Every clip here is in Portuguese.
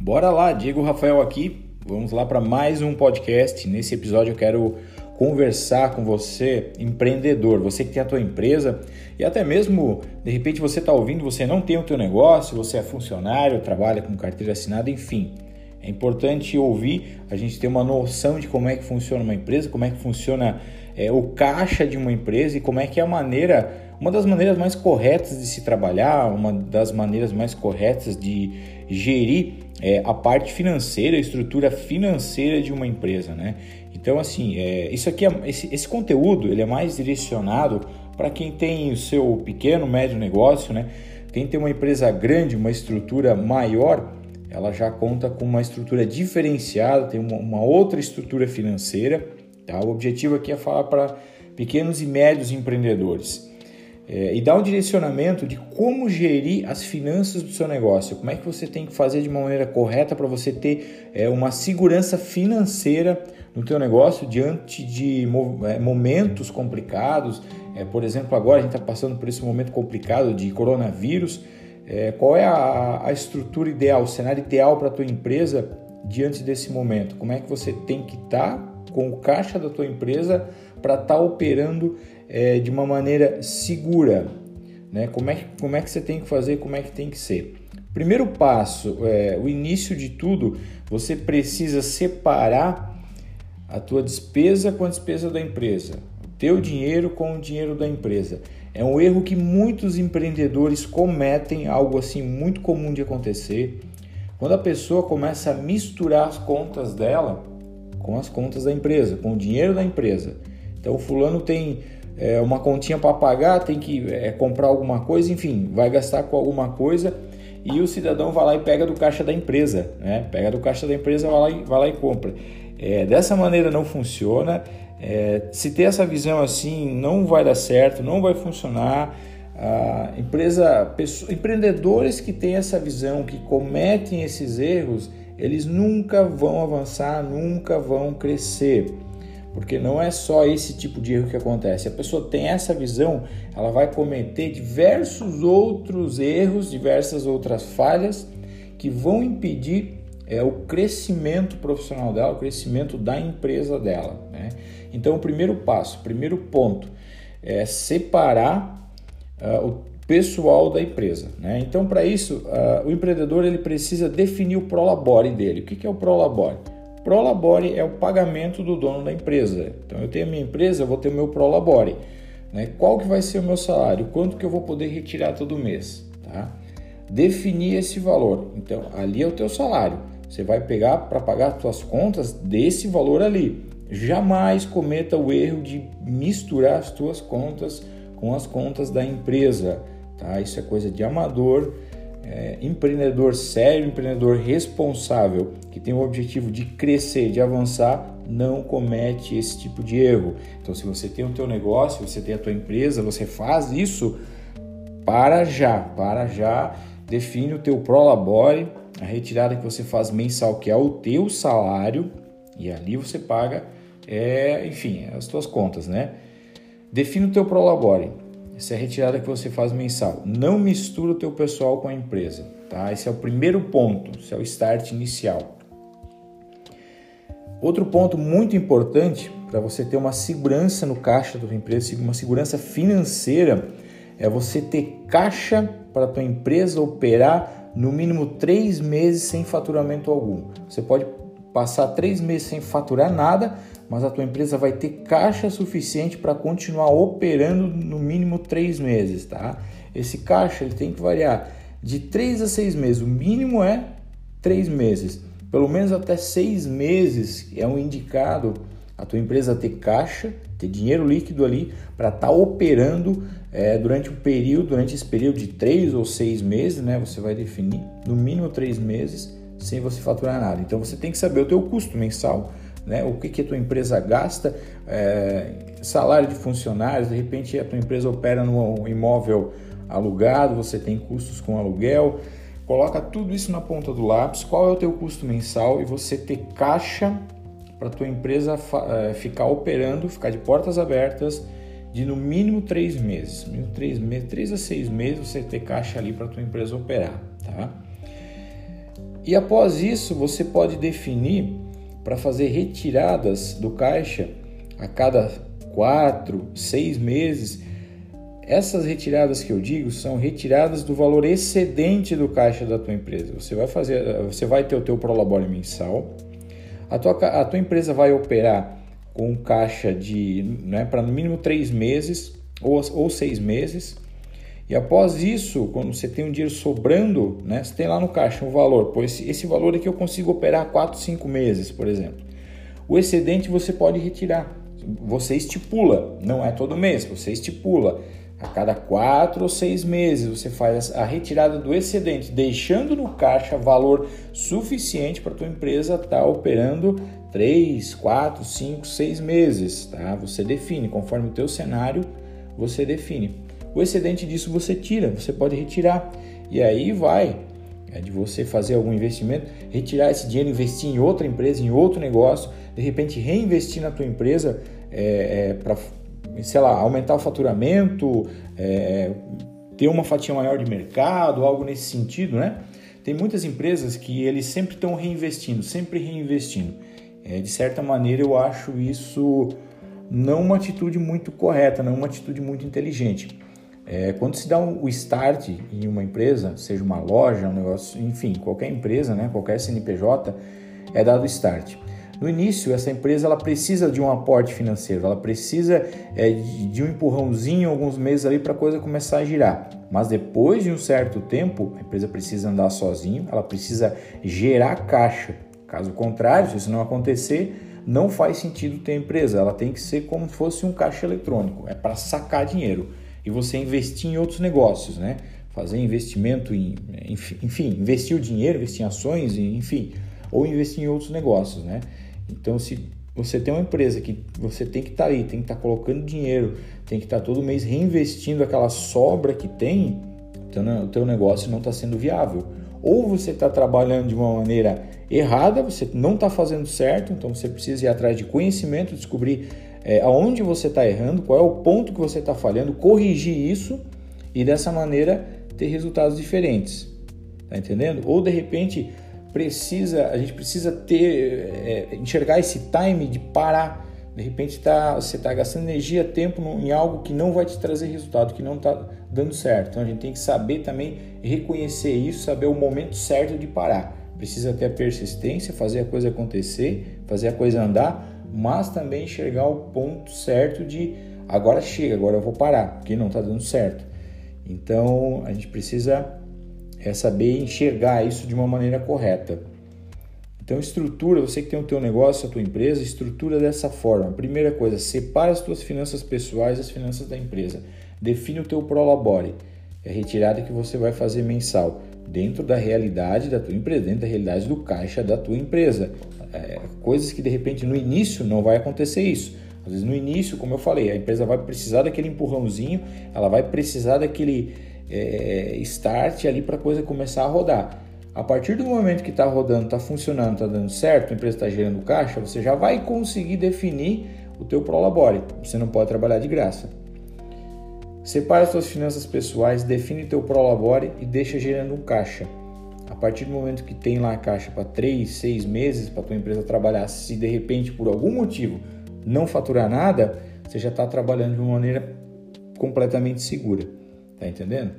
Bora lá, Diego Rafael aqui. Vamos lá para mais um podcast. Nesse episódio eu quero conversar com você, empreendedor, você que tem a tua empresa e até mesmo de repente você está ouvindo, você não tem o teu negócio, você é funcionário, trabalha com carteira assinada, enfim. É importante ouvir, a gente ter uma noção de como é que funciona uma empresa, como é que funciona é, o caixa de uma empresa e como é que é a maneira, uma das maneiras mais corretas de se trabalhar, uma das maneiras mais corretas de gerir é, a parte financeira, a estrutura financeira de uma empresa, né? Então, assim, é, isso aqui, é, esse, esse conteúdo, ele é mais direcionado para quem tem o seu pequeno, médio negócio, né? Quem tem uma empresa grande, uma estrutura maior, ela já conta com uma estrutura diferenciada, tem uma, uma outra estrutura financeira. Tá? O objetivo aqui é falar para pequenos e médios empreendedores é, e dar um direcionamento de como gerir as finanças do seu negócio, como é que você tem que fazer de uma maneira correta para você ter é, uma segurança financeira no teu negócio diante de é, momentos complicados. É, por exemplo, agora a gente está passando por esse momento complicado de coronavírus. É, qual é a, a, estrutura ideal, o cenário ideal para a tua empresa diante desse momento? Como é que você tem que estar tá com o caixa da tua empresa para estar tá operando é, de uma maneira segura. Né? Como, é que, como é que você tem que fazer, como é que tem que ser. Primeiro passo, é, o início de tudo, você precisa separar a tua despesa com a despesa da empresa, o teu dinheiro com o dinheiro da empresa. É um erro que muitos empreendedores cometem, algo assim muito comum de acontecer. Quando a pessoa começa a misturar as contas dela com as contas da empresa, com o dinheiro da empresa. Então, fulano tem é, uma continha para pagar, tem que é, comprar alguma coisa, enfim, vai gastar com alguma coisa e o cidadão vai lá e pega do caixa da empresa, né? Pega do caixa da empresa, vai lá e, vai lá e compra. É, dessa maneira não funciona. É, se ter essa visão assim, não vai dar certo, não vai funcionar. Empresa, pessoas, empreendedores que têm essa visão, que cometem esses erros, eles nunca vão avançar, nunca vão crescer. Porque não é só esse tipo de erro que acontece. A pessoa tem essa visão, ela vai cometer diversos outros erros, diversas outras falhas que vão impedir é, o crescimento profissional dela, o crescimento da empresa dela. Né? Então, o primeiro passo, o primeiro ponto é separar uh, o pessoal da empresa. Né? Então, para isso, uh, o empreendedor ele precisa definir o prolabore dele. O que, que é o prolabore? Prolabore é o pagamento do dono da empresa. Então eu tenho a minha empresa, eu vou ter o meu prolabore. Né? Qual que vai ser o meu salário? Quanto que eu vou poder retirar todo mês? Tá? Definir esse valor. Então ali é o teu salário. Você vai pegar para pagar as suas contas desse valor ali. Jamais cometa o erro de misturar as tuas contas com as contas da empresa. Tá? Isso é coisa de amador é, empreendedor sério, empreendedor responsável, que tem o objetivo de crescer, de avançar, não comete esse tipo de erro. Então, se você tem o teu negócio, você tem a tua empresa, você faz isso para já, para já, define o teu prolabore, a retirada que você faz mensal, que é o teu salário, e ali você paga, é, enfim, as tuas contas, né? Define o teu prolabore. Essa é a retirada que você faz mensal. Não mistura o teu pessoal com a empresa, tá? Esse é o primeiro ponto, esse é o start inicial. Outro ponto muito importante para você ter uma segurança no caixa da tua empresa, uma segurança financeira, é você ter caixa para a tua empresa operar no mínimo três meses sem faturamento algum. Você pode passar três meses sem faturar nada, mas a tua empresa vai ter caixa suficiente para continuar operando no mínimo três meses, tá? Esse caixa ele tem que variar de três a seis meses, o mínimo é três meses, pelo menos até seis meses é um indicado a tua empresa ter caixa, ter dinheiro líquido ali para estar tá operando é, durante um período, durante esse período de três ou seis meses, né? Você vai definir no mínimo três meses sem você faturar nada. Então você tem que saber o teu custo mensal né? o que, que a tua empresa gasta, é, salário de funcionários, de repente a tua empresa opera num imóvel alugado, você tem custos com aluguel, coloca tudo isso na ponta do lápis, qual é o teu custo mensal? E você ter caixa para tua empresa é, ficar operando, ficar de portas abertas de no mínimo três meses, mínimo três, meses, três a seis meses você ter caixa ali para tua empresa operar, tá? E após isso, você pode definir para fazer retiradas do caixa a cada quatro, seis meses. Essas retiradas que eu digo são retiradas do valor excedente do caixa da tua empresa. Você vai fazer, você vai ter o teu prolabore mensal. A tua, a tua empresa vai operar com caixa de, né, para no mínimo três meses ou, ou seis meses. E após isso, quando você tem um dinheiro sobrando, né, você tem lá no caixa um valor. Pois esse, esse valor aqui eu consigo operar 4, 5 meses, por exemplo. O excedente você pode retirar. Você estipula, não é todo mês, você estipula. A cada quatro ou seis meses você faz a retirada do excedente, deixando no caixa valor suficiente para a tua empresa estar tá operando 3, 4, 5, 6 meses. Tá? Você define, conforme o teu cenário, você define. O excedente disso você tira, você pode retirar. E aí vai é de você fazer algum investimento, retirar esse dinheiro, investir em outra empresa, em outro negócio, de repente reinvestir na tua empresa é, é, para, sei lá, aumentar o faturamento, é, ter uma fatia maior de mercado, algo nesse sentido, né? Tem muitas empresas que eles sempre estão reinvestindo, sempre reinvestindo. É, de certa maneira, eu acho isso não uma atitude muito correta, não uma atitude muito inteligente. É, quando se dá um, o start em uma empresa, seja uma loja, um negócio, enfim, qualquer empresa, né, qualquer CNPJ, é dado o start. No início, essa empresa ela precisa de um aporte financeiro, ela precisa é, de, um empurrãozinho alguns meses ali para a coisa começar a girar. Mas depois de um certo tempo, a empresa precisa andar sozinho, ela precisa gerar caixa. Caso contrário, se isso não acontecer, não faz sentido ter empresa. Ela tem que ser como se fosse um caixa eletrônico, é para sacar dinheiro e você investir em outros negócios, né? Fazer investimento em, enfim, investir o dinheiro, investir em ações, enfim, ou investir em outros negócios, né? Então, se você tem uma empresa que você tem que estar tá ali, tem que estar tá colocando dinheiro, tem que estar tá todo mês reinvestindo aquela sobra que tem, então o teu negócio não está sendo viável. Ou você está trabalhando de uma maneira errada, você não está fazendo certo, então você precisa ir atrás de conhecimento, descobrir é, aonde você está errando, qual é o ponto que você está falhando, corrigir isso e dessa maneira ter resultados diferentes. Tá entendendo? Ou de repente precisa, a gente precisa ter, é, enxergar esse time de parar. De repente tá, você está gastando energia, tempo em algo que não vai te trazer resultado, que não está dando certo. Então a gente tem que saber também reconhecer isso, saber o momento certo de parar. Precisa ter a persistência, fazer a coisa acontecer, fazer a coisa andar, mas também enxergar o ponto certo de agora chega, agora eu vou parar, porque não está dando certo. Então a gente precisa é saber enxergar isso de uma maneira correta. Então estrutura, você que tem o teu negócio, a tua empresa, estrutura dessa forma. Primeira coisa, separa as tuas finanças pessoais das finanças da empresa. Define o teu prolabore, é a retirada que você vai fazer mensal dentro da realidade da tua empresa, dentro da realidade do caixa da tua empresa é, coisas que de repente no início não vai acontecer isso. Às vezes no início, como eu falei, a empresa vai precisar daquele empurrãozinho, ela vai precisar daquele é, start ali para a coisa começar a rodar. A partir do momento que está rodando, está funcionando, está dando certo, a empresa está gerando caixa, você já vai conseguir definir o teu prolabore. Você não pode trabalhar de graça. Separa as suas finanças pessoais, define teu prolabore e deixa gerando um caixa. A partir do momento que tem lá a caixa para 3, 6 meses para tua empresa trabalhar, se de repente por algum motivo não faturar nada, você já está trabalhando de uma maneira completamente segura. Tá entendendo?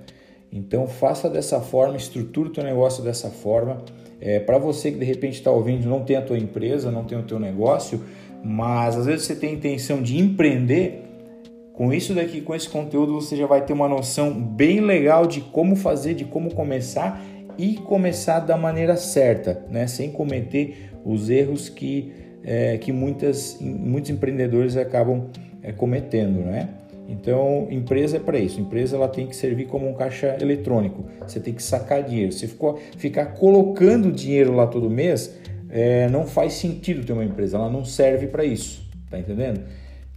Então faça dessa forma, estruture o teu negócio dessa forma. É, para você que de repente está ouvindo, não tem a tua empresa, não tem o teu negócio, mas às vezes você tem a intenção de empreender, com isso daqui, com esse conteúdo, você já vai ter uma noção bem legal de como fazer, de como começar e começar da maneira certa, né? sem cometer os erros que, é, que muitas, muitos empreendedores acabam é, cometendo. Né? Então, empresa é para isso. Empresa ela tem que servir como um caixa eletrônico. Você tem que sacar dinheiro. Se ficou, ficar colocando dinheiro lá todo mês, é, não faz sentido ter uma empresa. Ela não serve para isso. Tá entendendo?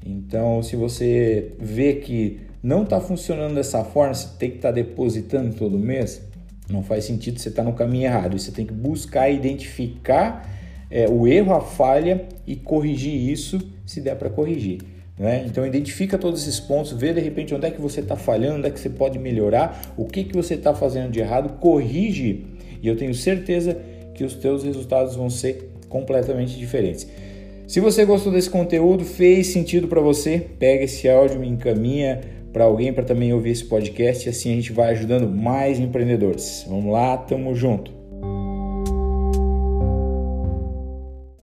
Então, se você vê que não está funcionando dessa forma, você tem que estar tá depositando todo mês, não faz sentido você estar tá no caminho errado. Você tem que buscar identificar é, o erro, a falha e corrigir isso se der para corrigir. Né? Então identifica todos esses pontos, vê de repente onde é que você está falhando, onde é que você pode melhorar, o que, que você está fazendo de errado, corrige e eu tenho certeza que que os teus resultados vão ser completamente diferentes. Se você gostou desse conteúdo, fez sentido para você, pega esse áudio, me encaminha para alguém para também ouvir esse podcast e assim a gente vai ajudando mais empreendedores. Vamos lá, tamo junto.